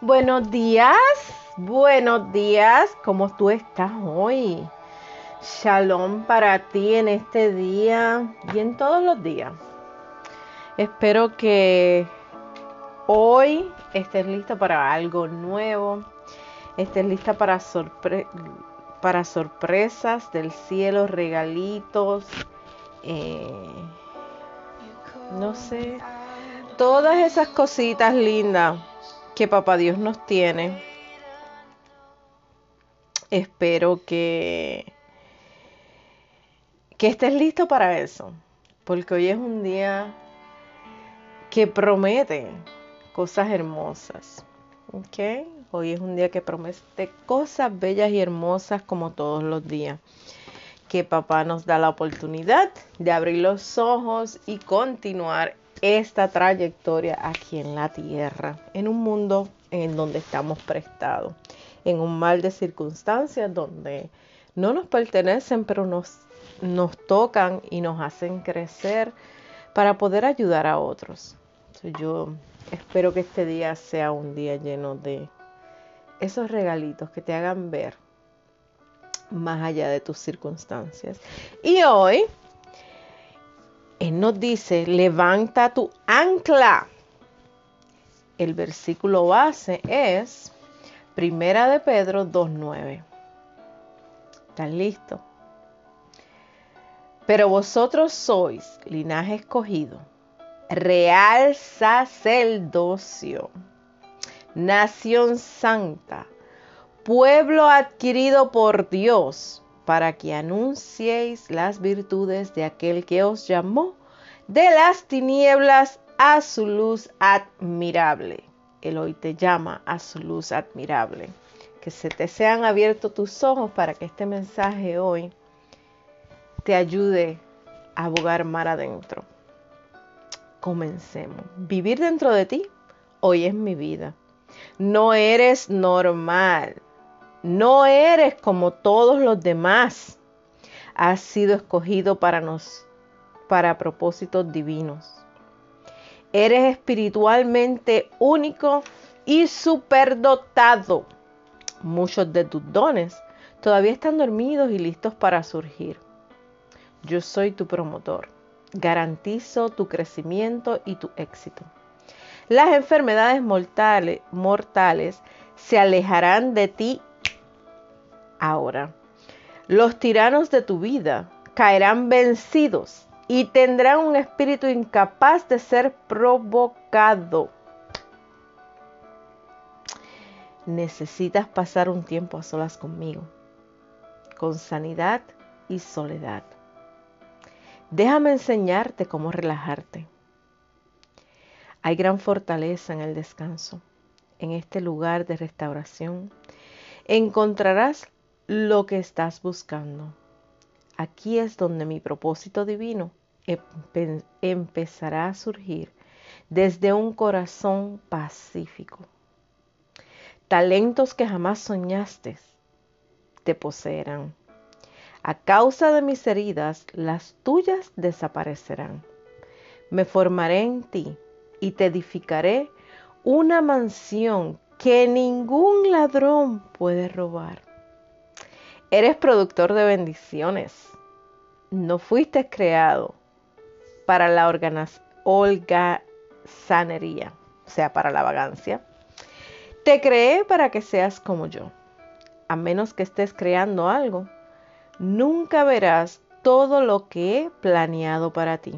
Buenos días, buenos días, ¿cómo tú estás hoy? Shalom para ti en este día y en todos los días. Espero que hoy estés lista para algo nuevo, estés lista para, para sorpresas del cielo, regalitos, eh, no sé, todas esas cositas lindas que Papá Dios nos tiene. Espero que, que estés listo para eso, porque hoy es un día que promete cosas hermosas. ¿ok? Hoy es un día que promete cosas bellas y hermosas como todos los días. Que papá nos da la oportunidad de abrir los ojos y continuar esta trayectoria aquí en la tierra, en un mundo en donde estamos prestados, en un mal de circunstancias donde no nos pertenecen, pero nos, nos tocan y nos hacen crecer para poder ayudar a otros. yo espero que este día sea un día lleno de esos regalitos que te hagan ver más allá de tus circunstancias. Y hoy él nos dice, levanta tu ancla. El versículo base es Primera de Pedro 2.9. ¿Estás listo? Pero vosotros sois linaje escogido, real sacerdocio, nación santa, pueblo adquirido por Dios para que anunciéis las virtudes de aquel que os llamó de las tinieblas a su luz admirable. Él hoy te llama a su luz admirable. Que se te sean abiertos tus ojos para que este mensaje hoy te ayude a abogar mar adentro. Comencemos. Vivir dentro de ti hoy es mi vida. No eres normal. No eres como todos los demás. Has sido escogido para nos para propósitos divinos. Eres espiritualmente único y superdotado. Muchos de tus dones todavía están dormidos y listos para surgir. Yo soy tu promotor. Garantizo tu crecimiento y tu éxito. Las enfermedades mortales, mortales se alejarán de ti ahora. Los tiranos de tu vida caerán vencidos y tendrán un espíritu incapaz de ser provocado. Necesitas pasar un tiempo a solas conmigo, con sanidad y soledad. Déjame enseñarte cómo relajarte. Hay gran fortaleza en el descanso. En este lugar de restauración encontrarás lo que estás buscando. Aquí es donde mi propósito divino empezará a surgir desde un corazón pacífico. Talentos que jamás soñaste te poseerán. A causa de mis heridas, las tuyas desaparecerán. Me formaré en ti y te edificaré una mansión que ningún ladrón puede robar. Eres productor de bendiciones. No fuiste creado para la holgazanería, o sea, para la vagancia. Te creé para que seas como yo. A menos que estés creando algo, nunca verás todo lo que he planeado para ti.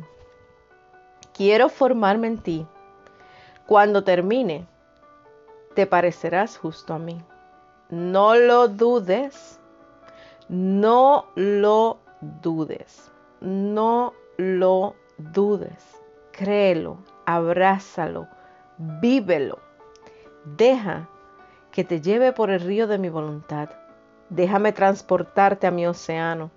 Quiero formarme en ti. Cuando termine, te parecerás justo a mí. No lo dudes no lo dudes, no lo dudes. Créelo, abrázalo, vívelo. Deja que te lleve por el río de mi voluntad. Déjame transportarte a mi océano.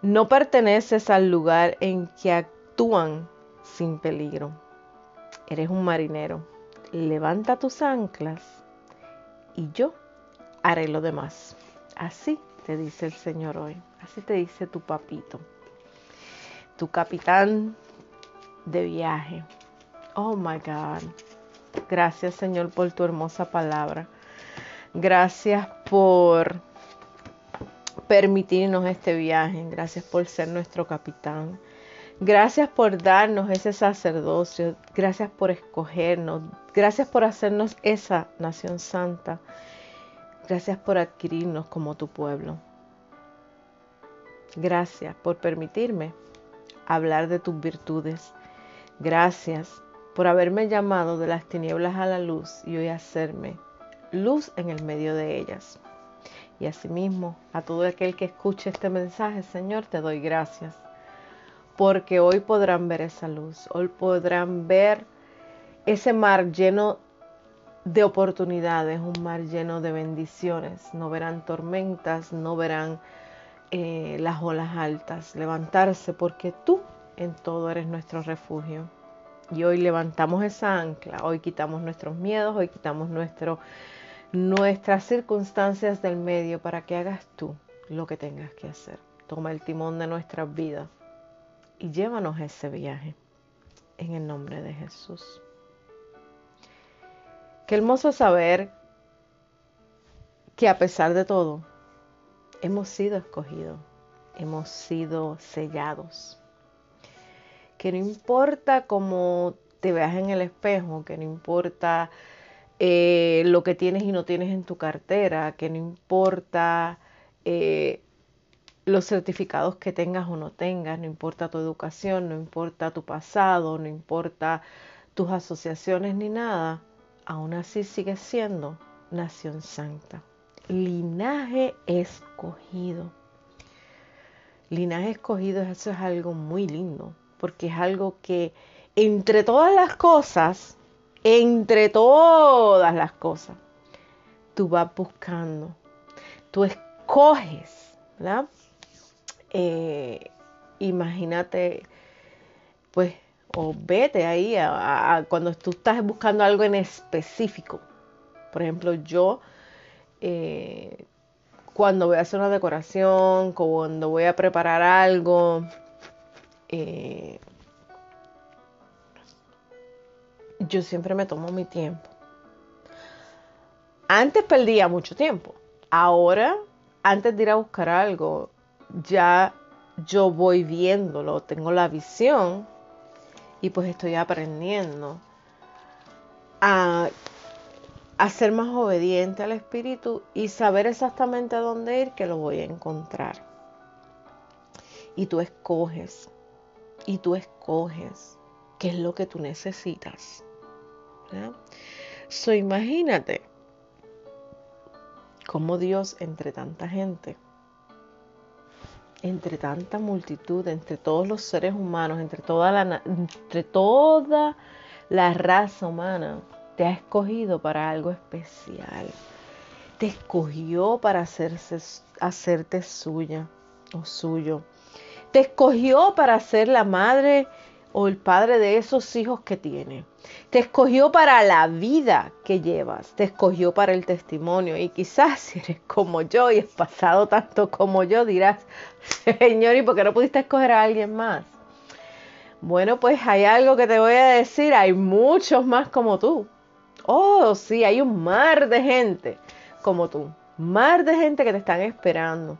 No perteneces al lugar en que actúan sin peligro. Eres un marinero. Levanta tus anclas y yo haré lo demás. Así te dice el Señor hoy. Así te dice tu papito. Tu capitán de viaje. Oh my God. Gracias Señor por tu hermosa palabra. Gracias por permitirnos este viaje. Gracias por ser nuestro capitán. Gracias por darnos ese sacerdocio. Gracias por escogernos. Gracias por hacernos esa nación santa. Gracias por adquirirnos como tu pueblo. Gracias por permitirme hablar de tus virtudes. Gracias por haberme llamado de las tinieblas a la luz y hoy hacerme luz en el medio de ellas. Y asimismo, a todo aquel que escuche este mensaje, Señor, te doy gracias porque hoy podrán ver esa luz, hoy podrán ver ese mar lleno de oportunidades, un mar lleno de bendiciones. No verán tormentas, no verán eh, las olas altas, levantarse porque tú en todo eres nuestro refugio. Y hoy levantamos esa ancla, hoy quitamos nuestros miedos, hoy quitamos nuestro, nuestras circunstancias del medio para que hagas tú lo que tengas que hacer. Toma el timón de nuestras vidas y llévanos ese viaje en el nombre de Jesús. Qué hermoso saber que a pesar de todo, hemos sido escogidos, hemos sido sellados. Que no importa cómo te veas en el espejo, que no importa eh, lo que tienes y no tienes en tu cartera, que no importa eh, los certificados que tengas o no tengas, no importa tu educación, no importa tu pasado, no importa tus asociaciones ni nada, aún así sigues siendo nación santa. Linaje escogido. Linaje escogido, eso es algo muy lindo, porque es algo que entre todas las cosas, entre todas las cosas, tú vas buscando, tú escoges, ¿verdad? Eh, imagínate, pues, o vete ahí cuando tú estás buscando algo en específico. Por ejemplo, yo eh, cuando voy a hacer una decoración, cuando voy a preparar algo, eh, yo siempre me tomo mi tiempo. Antes perdía mucho tiempo. Ahora, antes de ir a buscar algo, ya yo voy viéndolo, tengo la visión y pues estoy aprendiendo a, ser más obediente al Espíritu y saber exactamente a dónde ir que lo voy a encontrar. Y tú escoges, y tú escoges qué es lo que tú necesitas. So imagínate cómo Dios entre tanta gente entre tanta multitud, entre todos los seres humanos, entre toda la, entre toda la raza humana, te ha escogido para algo especial. Te escogió para hacerse, hacerte suya o suyo. Te escogió para ser la madre o el padre de esos hijos que tiene. Te escogió para la vida que llevas, te escogió para el testimonio y quizás si eres como yo y has pasado tanto como yo dirás, Señor, ¿y por qué no pudiste escoger a alguien más? Bueno, pues hay algo que te voy a decir, hay muchos más como tú. Oh, sí, hay un mar de gente como tú, mar de gente que te están esperando.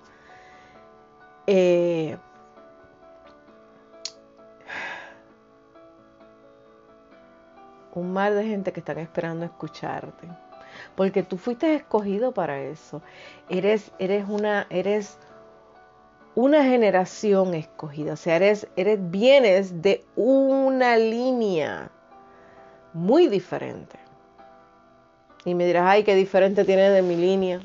Eh, un mar de gente que están esperando escucharte. Porque tú fuiste escogido para eso. Eres, eres una, eres una generación escogida. O sea, eres, eres, vienes de una línea muy diferente. Y me dirás, ay, qué diferente tiene de mi línea.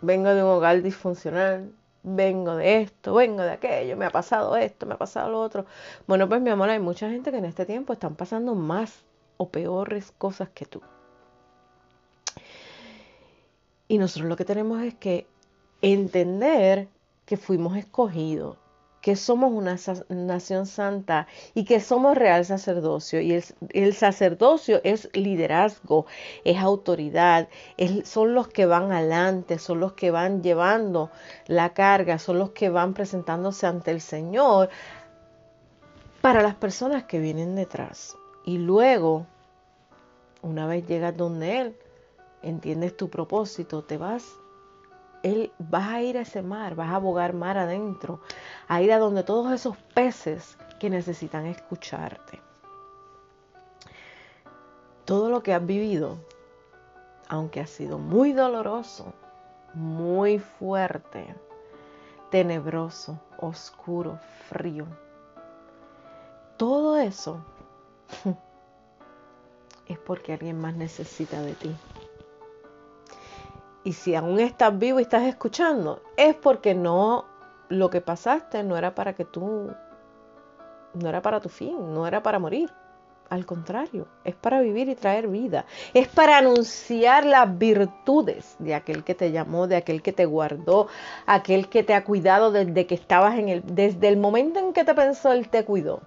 Vengo de un hogar disfuncional vengo de esto, vengo de aquello, me ha pasado esto, me ha pasado lo otro. Bueno, pues mi amor, hay mucha gente que en este tiempo están pasando más o peores cosas que tú. Y nosotros lo que tenemos es que entender que fuimos escogidos, que somos una nación santa y que somos real sacerdocio. Y el, sacerdocio es liderazgo, es autoridad, son los que van adelante, son los que van llevando la carga, son los que van presentándose ante el Señor para las personas que vienen detrás. Y luego Una vez llegas donde Él, entiendes tu propósito, te vas, Él, vas a ir a ese mar, vas a abogar mar adentro, a ir a donde todos esos peces que necesitan escucharte. Todo lo que has vivido, aunque ha sido muy doloroso, muy fuerte, tenebroso, oscuro, frío, todo eso es porque alguien más necesita de ti. Y si aún estás vivo y estás escuchando, es porque no, lo que pasaste no era para que tú, no era para tu fin, no era para morir. Al contrario, es para vivir y traer vida. Es para anunciar las virtudes de aquel que te llamó, de aquel que te guardó, aquel que te ha cuidado desde que estabas en el, desde el momento en que te pensó, él te cuidó.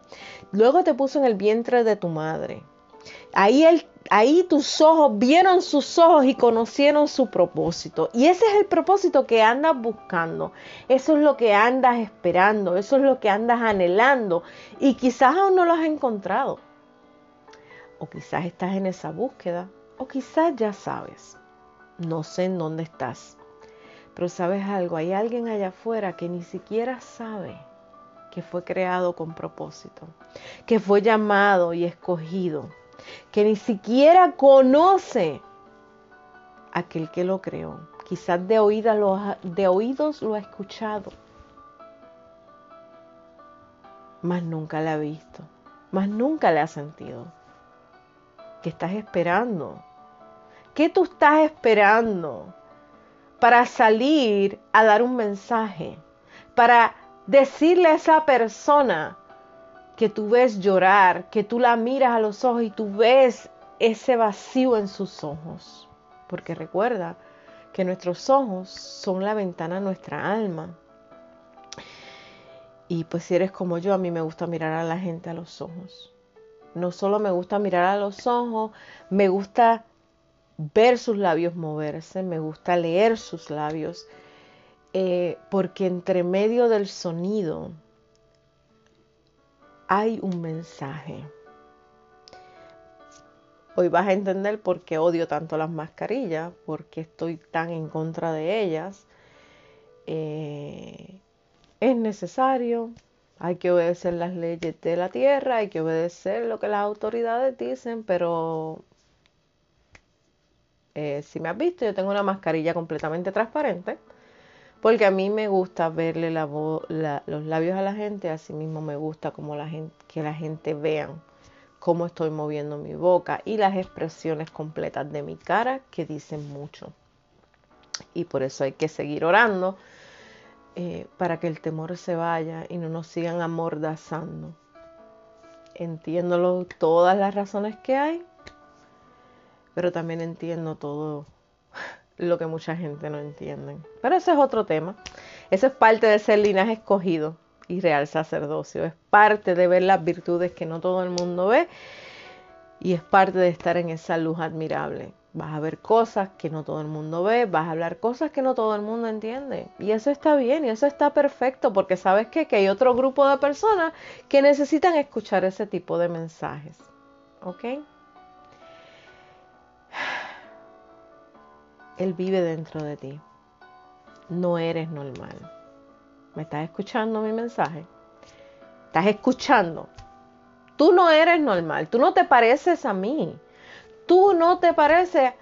Luego te puso en el vientre de tu madre. Ahí, él, ahí tus ojos vieron sus ojos y conocieron su propósito. Y ese es el propósito que andas buscando. Eso es lo que andas esperando. Eso es lo que andas anhelando. Y quizás aún no lo has encontrado. O quizás estás en esa búsqueda. O quizás ya sabes. No sé en dónde estás. Pero sabes algo, hay alguien allá afuera que ni siquiera sabe que fue creado con propósito, que fue llamado y escogido que ni siquiera conoce aquel que lo creó. Quizás de, de oídos lo ha escuchado, mas nunca le ha visto, mas nunca le ha sentido. ¿Qué estás esperando? ¿Qué tú estás esperando para salir a dar un mensaje? Para decirle a esa persona que tú ves llorar, que tú la miras a los ojos y tú ves ese vacío en sus ojos. Porque recuerda que nuestros ojos son la ventana a nuestra alma. Y pues si eres como yo, a mí me gusta mirar a la gente a los ojos. No solo me gusta mirar a los ojos, me gusta ver sus labios moverse, me gusta leer sus labios, eh, porque entre medio del sonido, hay un mensaje. Hoy vas a entender por qué odio tanto las mascarillas, por qué estoy tan en contra de ellas. Eh, es necesario, hay que obedecer las leyes de la tierra, hay que obedecer lo que las autoridades dicen, pero eh, si me has visto, yo tengo una mascarilla completamente transparente porque a mí me gusta verle los labios a la gente, así mismo me gusta como que la gente vean cómo estoy moviendo mi boca y las expresiones completas de mi cara que dicen mucho. Y por eso hay que seguir orando eh, para que el temor se vaya y no nos sigan amordazando. Entiendo todas las razones que hay, pero también entiendo todo lo que mucha gente no entiende. Pero ese es otro tema. Eso es parte de ser linaje escogido y real sacerdocio. Es parte de ver las virtudes que no todo el mundo ve y es parte de estar en esa luz admirable. Vas a ver cosas que no todo el mundo ve, vas a hablar cosas que no todo el mundo entiende. Y eso está bien y eso está perfecto porque sabes que hay otro grupo de personas que necesitan escuchar ese tipo de mensajes. ¿Ok? Él vive dentro de ti. No eres normal. ¿Me estás escuchando mi mensaje? ¿Estás escuchando? Tú no eres normal. Tú no te pareces a mí. Tú no te pareces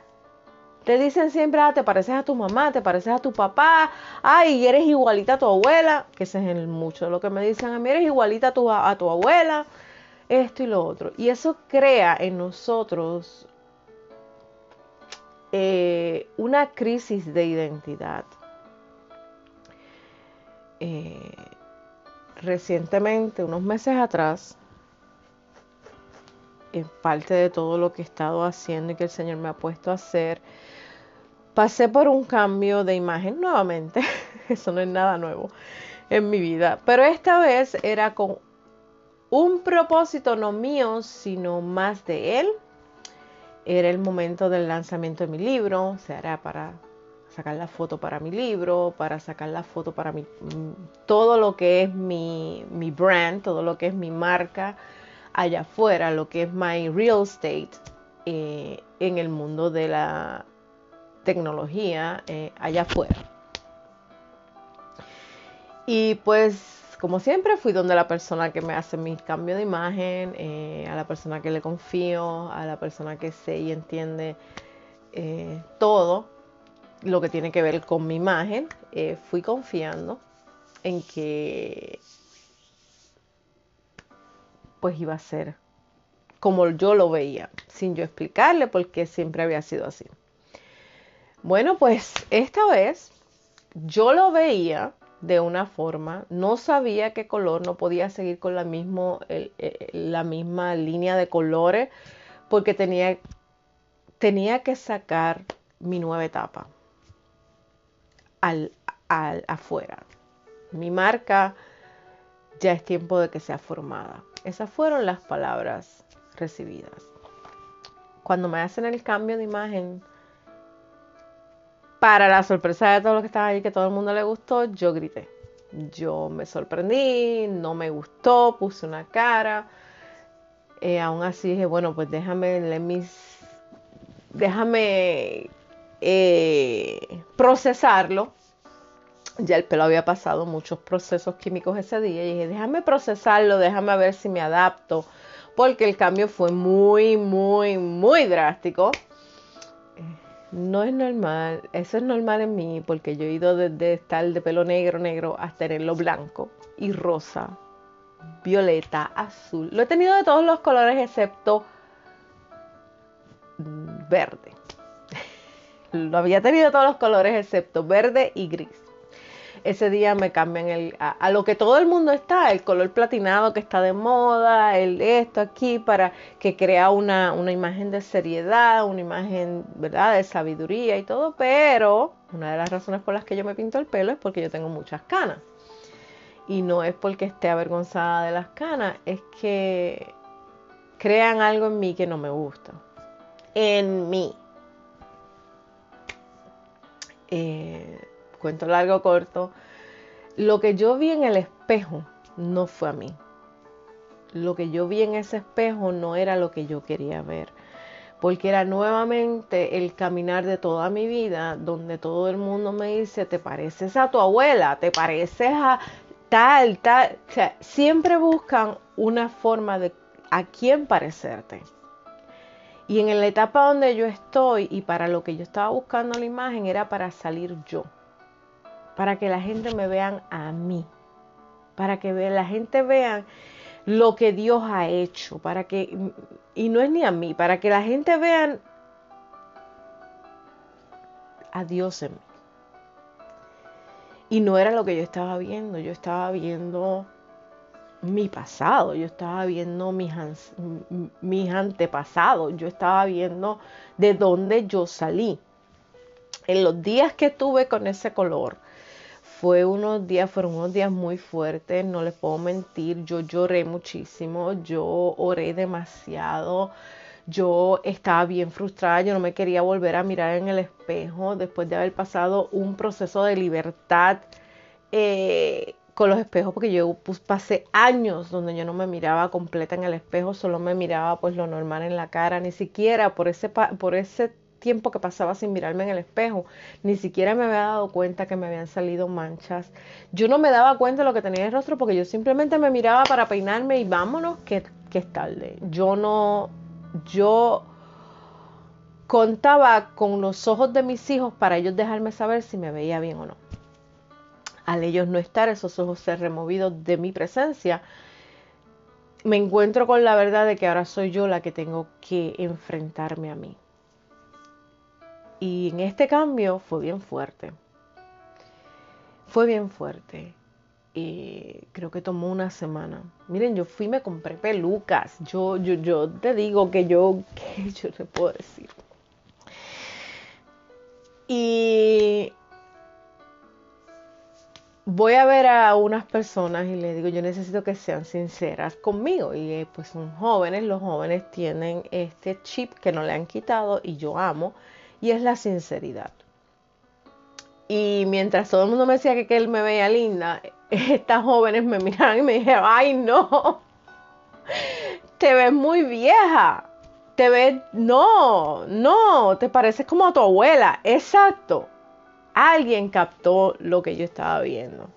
te dicen siempre, ah, te pareces a tu mamá, te pareces a tu papá, ay, eres igualita a tu abuela, que ese es mucho de lo que me dicen a mí, eres igualita a tu, a tu abuela, esto y lo otro. Y eso crea en nosotros eh, una crisis de identidad. Eh, recientemente, unos meses atrás, en parte de todo lo que he estado haciendo y que el Señor me ha puesto a hacer, pasé por un cambio de imagen nuevamente. Eso no es nada nuevo en mi vida. Pero esta vez era con un propósito no mío, sino más de Él era el momento del lanzamiento de mi libro, se hará para sacar la foto para mi libro, para sacar la foto para mi, todo lo que es mi, mi brand, todo lo que es mi marca allá afuera, lo que es my real estate, eh, en el mundo de la tecnología eh, allá afuera. Y pues, como siempre, fui donde la persona que me hace mi cambio de imagen, eh, a la persona que le confío, a la persona que sé y entiende todo lo que tiene que ver con mi imagen. fui confiando en que pues iba a ser como yo lo veía, sin yo explicarle porque siempre había sido así. Bueno, pues esta vez yo lo veía de una forma, no sabía qué color, no podía seguir con la, mismo, la misma línea de colores porque tenía, tenía que sacar mi nueva etapa al, al, afuera. Mi marca ya es tiempo de que sea formada. Esas fueron las palabras recibidas. Cuando me hacen el cambio de imagen, para la sorpresa de todos los que estaban ahí, que todo el mundo le gustó, yo grité. Yo me sorprendí, no me gustó, puse una cara. Eh, aún así dije, bueno, pues déjame, mis, déjame eh, procesarlo. Ya el pelo había pasado muchos procesos químicos ese día y dije, déjame procesarlo, déjame ver si me adapto porque el cambio fue muy, muy, muy drástico. No es normal, eso es normal en mí porque yo he ido desde estar de pelo negro, negro hasta tenerlo blanco y rosa, violeta, azul. Lo he tenido de todos los colores excepto verde. Lo había tenido de todos los colores excepto verde y gris ese día me cambian el, a, lo que todo el mundo está, el color platinado que está de moda, el esto aquí, para que crea una, una imagen de seriedad, una imagen, ¿verdad?, de sabiduría y todo, pero una de las razones por las que yo me pinto el pelo es porque yo tengo muchas canas. Y no es porque esté avergonzada de las canas, es que crean algo en mí que no me gusta. En mí. Cuento largo corto, lo que yo vi en el espejo no fue a mí. Lo que yo vi en ese espejo no era lo que yo quería ver, porque era nuevamente el caminar de toda mi vida, donde todo el mundo me dice, te pareces a tu abuela, te pareces a tal, tal. O sea, siempre buscan una forma de a quién parecerte. Y en la etapa donde yo estoy y para lo que yo estaba buscando la imagen era para salir yo para que la gente me vean a mí, para que la gente vea lo que Dios ha hecho, para que, y no es ni a mí, para que la gente vean a Dios en mí. Y no era lo que yo estaba viendo, yo estaba viendo mi pasado, yo estaba viendo mis, mis antepasados, yo estaba viendo de dónde yo salí. En los días que estuve con ese color, fue unos días, fueron unos días muy fuertes, no les puedo mentir, yo lloré muchísimo, yo oré demasiado, yo estaba bien frustrada, yo no me quería volver a mirar en el espejo después de haber pasado un proceso de libertad eh, con los espejos, porque yo pasé años donde yo no me miraba completa en el espejo, solo me miraba pues lo normal en la cara, ni siquiera por ese, por ese tiempo que pasaba sin mirarme en el espejo. Ni siquiera me había dado cuenta que me habían salido manchas. Yo no me daba cuenta de lo que tenía en el rostro porque yo simplemente me miraba para peinarme y vámonos que, que es tarde. Yo no, yo contaba con los ojos de mis hijos para ellos dejarme saber si me veía bien o no. Al ellos no estar, esos ojos ser removidos de mi presencia, me encuentro con la verdad de que ahora soy yo la que tengo que enfrentarme a mí. Y en este cambio fue bien fuerte. Fue bien fuerte. Y creo que tomó una semana. Miren, yo fui me compré pelucas. Yo, yo, yo te digo que yo, ¿qué yo te puedo decir? Y voy a ver a unas personas y les digo, yo necesito que sean sinceras conmigo. Y eh, pues son jóvenes, los jóvenes tienen este chip que no le han quitado y yo amo y es la sinceridad. Y mientras todo el mundo me decía que, que él me veía linda, estas jóvenes me miraban y me dijeron, ay no, te ves muy vieja. te ves, no, no, te pareces como a tu abuela, exacto. Alguien captó lo que yo estaba viendo.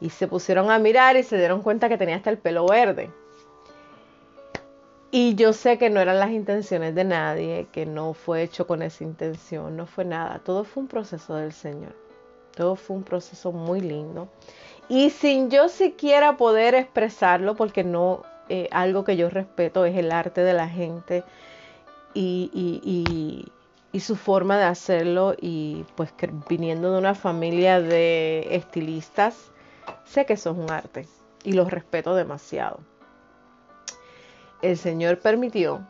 Y se pusieron a mirar y se dieron cuenta que tenía hasta el pelo verde. Y yo sé que no eran las intenciones de nadie, que no fue hecho con esa intención, no fue nada. Todo fue un proceso del Señor. Todo fue un proceso muy lindo. Y sin yo siquiera poder expresarlo, porque no, eh, algo que yo respeto es el arte de la gente y, y, su forma de hacerlo. Y pues que viniendo de una familia de estilistas, sé que eso es un arte y lo respeto demasiado el Señor permitió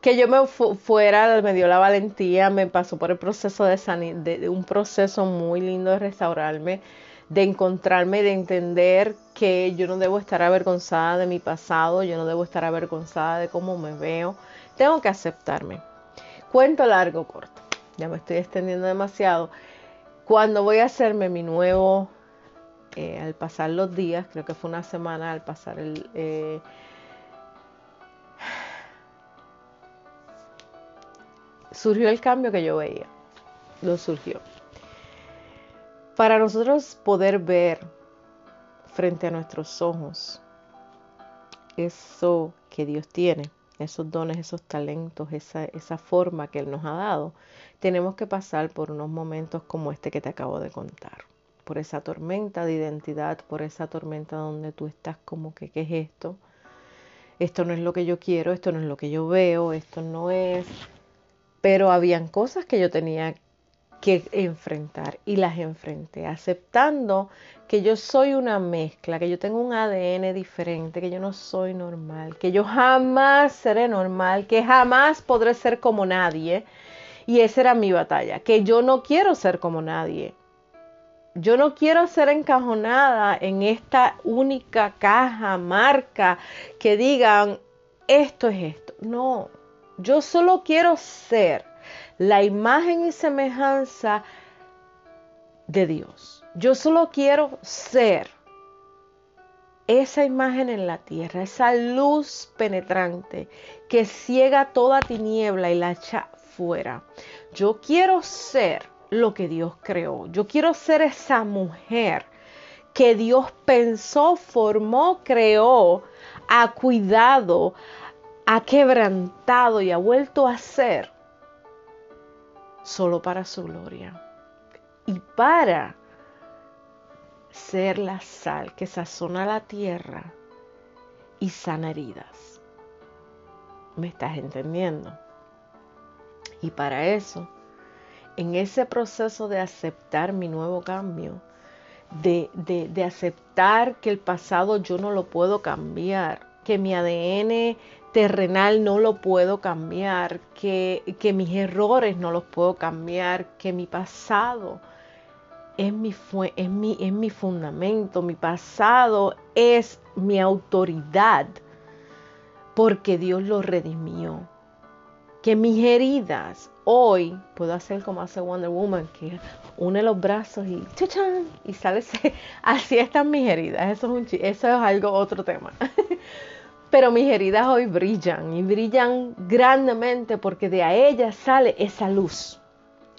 que yo me fuera, me dio la valentía, me pasó por el proceso de, de, un proceso muy lindo de restaurarme, de encontrarme, de entender que yo no debo estar avergonzada de mi pasado, yo no debo estar avergonzada de cómo me veo, tengo que aceptarme. Cuento largo, corto, ya me estoy extendiendo demasiado. Cuando voy a hacerme mi nuevo eh, al pasar los días, creo que fue una semana al pasar el... Eh, surgió el cambio que yo veía, lo surgió. Para nosotros poder ver frente a nuestros ojos eso que Dios tiene, esos dones, esos talentos, esa, esa forma que Él nos ha dado, tenemos que pasar por unos momentos como este que te acabo de contar por esa tormenta de identidad, por esa tormenta donde tú estás como que, ¿qué es esto? Esto no es lo que yo quiero, esto no es lo que yo veo, esto no es... Pero habían cosas que yo tenía que enfrentar y las enfrenté, aceptando que yo soy una mezcla, que yo tengo un ADN diferente, que yo no soy normal, que yo jamás seré normal, que jamás podré ser como nadie. Y esa era mi batalla, que yo no quiero ser como nadie, yo no quiero ser encajonada en esta única caja, marca, que digan, esto es esto. No, yo solo quiero ser la imagen y semejanza de Dios. Yo solo quiero ser esa imagen en la tierra, esa luz penetrante que ciega toda tiniebla y la echa fuera. Yo quiero ser lo que Dios creó. Yo quiero ser esa mujer que Dios pensó, formó, creó, ha cuidado, ha quebrantado y ha vuelto a ser solo para su gloria. Y para ser la sal que sazona la tierra y sana heridas. ¿Me estás entendiendo? Y para eso en ese proceso de aceptar mi nuevo cambio, de, aceptar que el pasado yo no lo puedo cambiar, que mi ADN terrenal no lo puedo cambiar, que, que mis errores no los puedo cambiar, que mi pasado es mi, es, mi, es mi fundamento, mi pasado es mi autoridad, porque Dios lo redimió. Que mis heridas hoy puedo hacer como hace Wonder Woman, que une los brazos y ¡chachan! y sale así están mis heridas. Eso es, algo otro tema. Pero mis heridas hoy brillan y brillan grandemente porque de a ellas sale esa luz,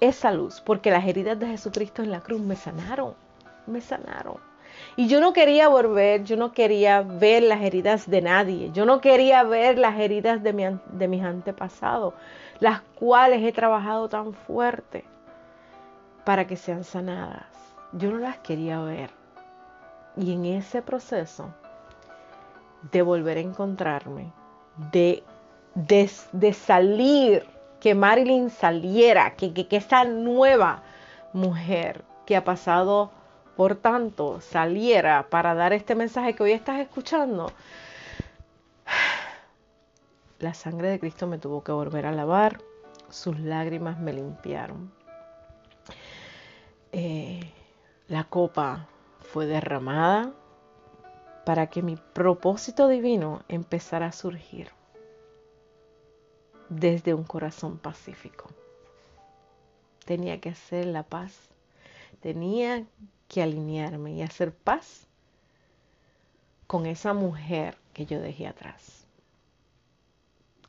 esa luz, porque las heridas de Jesucristo en la cruz me sanaron, me sanaron. Y yo no quería volver, yo no quería ver las heridas de nadie, yo no quería ver las heridas de, mis antepasados, las cuales he trabajado tan fuerte para que sean sanadas. Yo no las quería ver. Y en ese proceso de volver a encontrarme, de, de, salir, que Marilyn saliera, que, que, que esa nueva mujer que ha pasado por tanto, saliera para dar este mensaje que hoy estás escuchando, la sangre de Cristo me tuvo que volver a lavar, sus lágrimas me limpiaron. Eh, la copa fue derramada para que mi propósito divino empezara a surgir desde un corazón pacífico. Tenía que hacer la paz, tenía que alinearme y hacer paz con esa mujer que yo dejé atrás.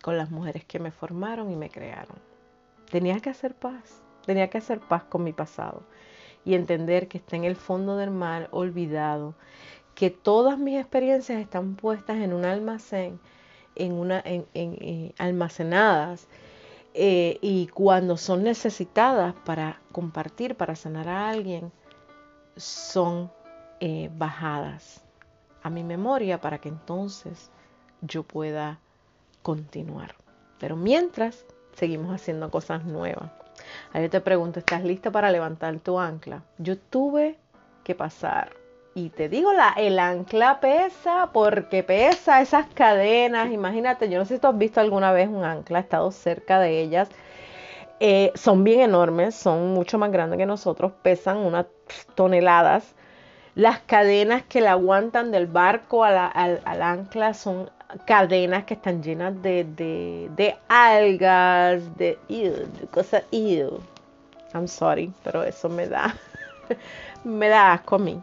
Con las mujeres que me formaron y me crearon. Tenía que hacer paz, tenía que hacer paz con mi pasado y entender que está en el fondo del mar olvidado, que todas mis experiencias están puestas en un almacén, en una, en, almacenadas eh, y cuando son necesitadas para compartir, para sanar a alguien, son eh, bajadas a mi memoria para que entonces yo pueda continuar. Pero mientras seguimos haciendo cosas nuevas. Ahí te pregunto, ¿estás lista para levantar tu ancla? Yo tuve que pasar. Y te digo, la, el ancla pesa porque pesa esas cadenas. Imagínate, yo no sé si tú has visto alguna vez un ancla, he estado cerca de ellas. Eh, son bien enormes, son mucho más grandes que nosotros, pesan unas toneladas. Las cadenas que la aguantan del barco al, al ancla son cadenas que están llenas de, de, algas, de, de cosas, ew. I'm sorry, pero eso me da, me da asco a mí.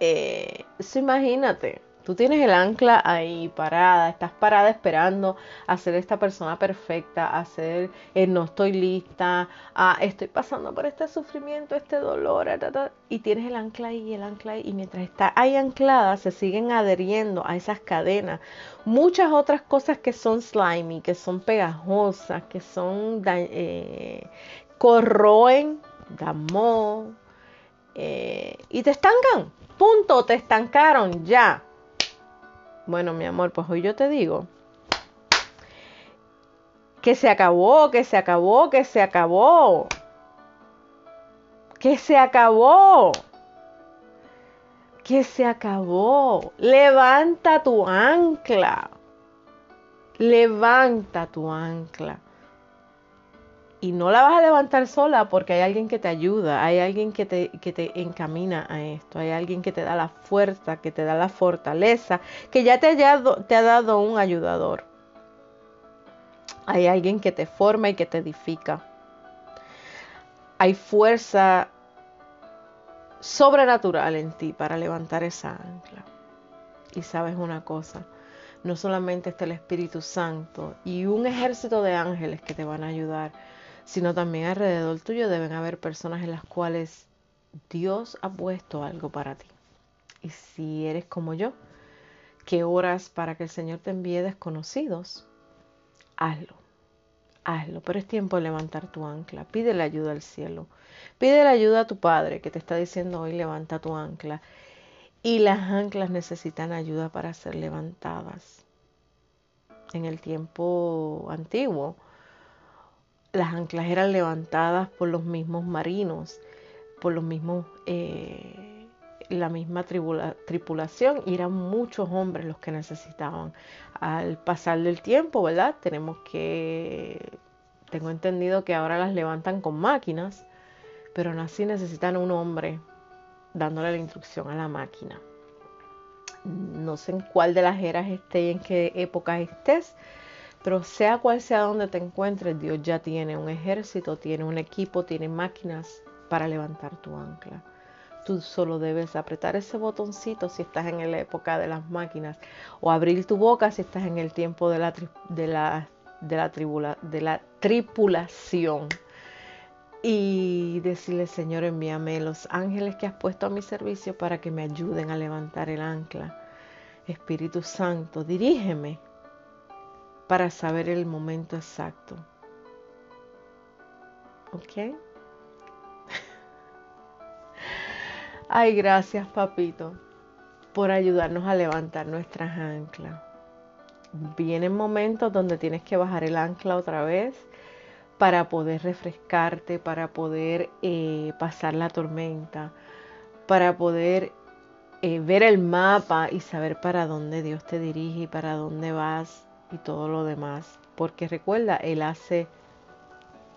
Eh, imagínate, Tú tienes el ancla ahí parada, estás parada esperando a ser esta persona perfecta, a ser el no estoy lista, estoy pasando por este sufrimiento, este dolor, y tienes el ancla ahí, el ancla ahí, y mientras está ahí anclada se siguen adheriendo a esas cadenas muchas otras cosas que son slimy, que son pegajosas, que son eh, corroen, damó, eh, y te estancan. Punto, te estancaron ya. Bueno, mi amor, pues hoy yo te digo que se acabó, que se acabó, que se acabó. Que se acabó. Que se acabó. Levanta tu ancla. Levanta tu ancla y no la vas a levantar sola porque hay alguien que te ayuda, hay alguien que te, que te encamina a esto, hay alguien que te da la fuerza, que te da la fortaleza, que ya te, te ha dado un ayudador. Hay alguien que te forma y que te edifica. Hay fuerza sobrenatural en ti para levantar esa ancla. Y sabes una cosa, no solamente está el Espíritu Santo y un ejército de ángeles que te van a ayudar, sino también alrededor tuyo deben haber personas en las cuales Dios ha puesto algo para ti. Y si eres como yo, que oras para que el Señor te envíe desconocidos, hazlo, hazlo. Pero es tiempo de levantar tu ancla. Pide la ayuda al cielo. Pide la ayuda a tu Padre que te está diciendo hoy levanta tu ancla. Y las anclas necesitan ayuda para ser levantadas. En el tiempo antiguo, las anclas eran levantadas por los mismos marinos, por los mismos, eh, la misma tripulación y eran muchos hombres los que necesitaban. Al pasar del tiempo, ¿verdad? Tenemos que, tengo entendido que ahora las levantan con máquinas, pero aún así necesitan un hombre dándole la instrucción a la máquina. No sé en cuál de las eras esté y en qué época estés, pero sea cual sea donde te encuentres, Dios ya tiene un ejército, tiene un equipo, tiene máquinas para levantar tu ancla. Tú solo debes apretar ese botoncito si estás en la época de las máquinas o abrir tu boca si estás en el tiempo de la, tripulación y decirle, Señor, envíame los ángeles que has puesto a mi servicio para que me ayuden a levantar el ancla. Espíritu Santo, dirígeme para saber el momento exacto. ¿Ok? Ay, gracias, papito, por ayudarnos a levantar nuestras anclas. Vienen momentos donde tienes que bajar el ancla otra vez para poder refrescarte, para poder eh, pasar la tormenta, para poder eh, ver el mapa y saber para dónde Dios te dirige y para dónde vas y todo lo demás. Porque recuerda, Él hace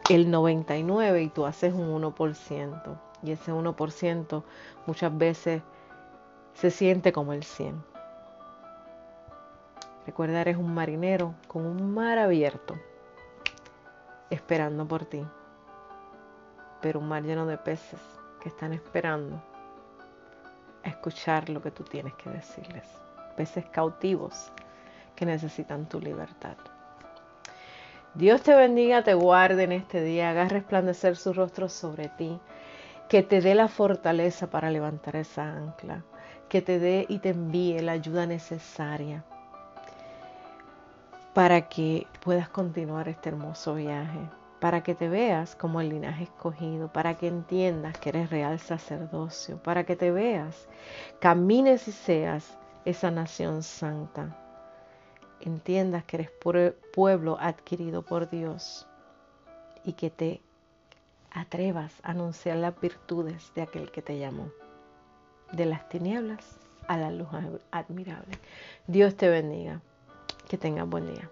el 99 y tú haces un 1%. Y ese 1% muchas veces se siente como el 100. Recuerda, eres un marinero con un mar abierto, esperando por ti. Pero un mar lleno de peces que están esperando a escuchar lo que tú tienes que decirles. Peces cautivos que necesitan tu libertad. Dios te bendiga, te guarde en este día, haga resplandecer su rostro sobre ti, que te dé la fortaleza para levantar esa ancla, que te dé y te envíe la ayuda necesaria para que puedas continuar este hermoso viaje, para que te veas como el linaje escogido, para que entiendas que eres real sacerdocio, para que te veas, camines y seas esa nación santa. Entiendas que eres pueblo adquirido por Dios y que te atrevas a anunciar las virtudes de aquel que te llamó, de las tinieblas a la luz admirable. Dios te bendiga. Que tengas buen día.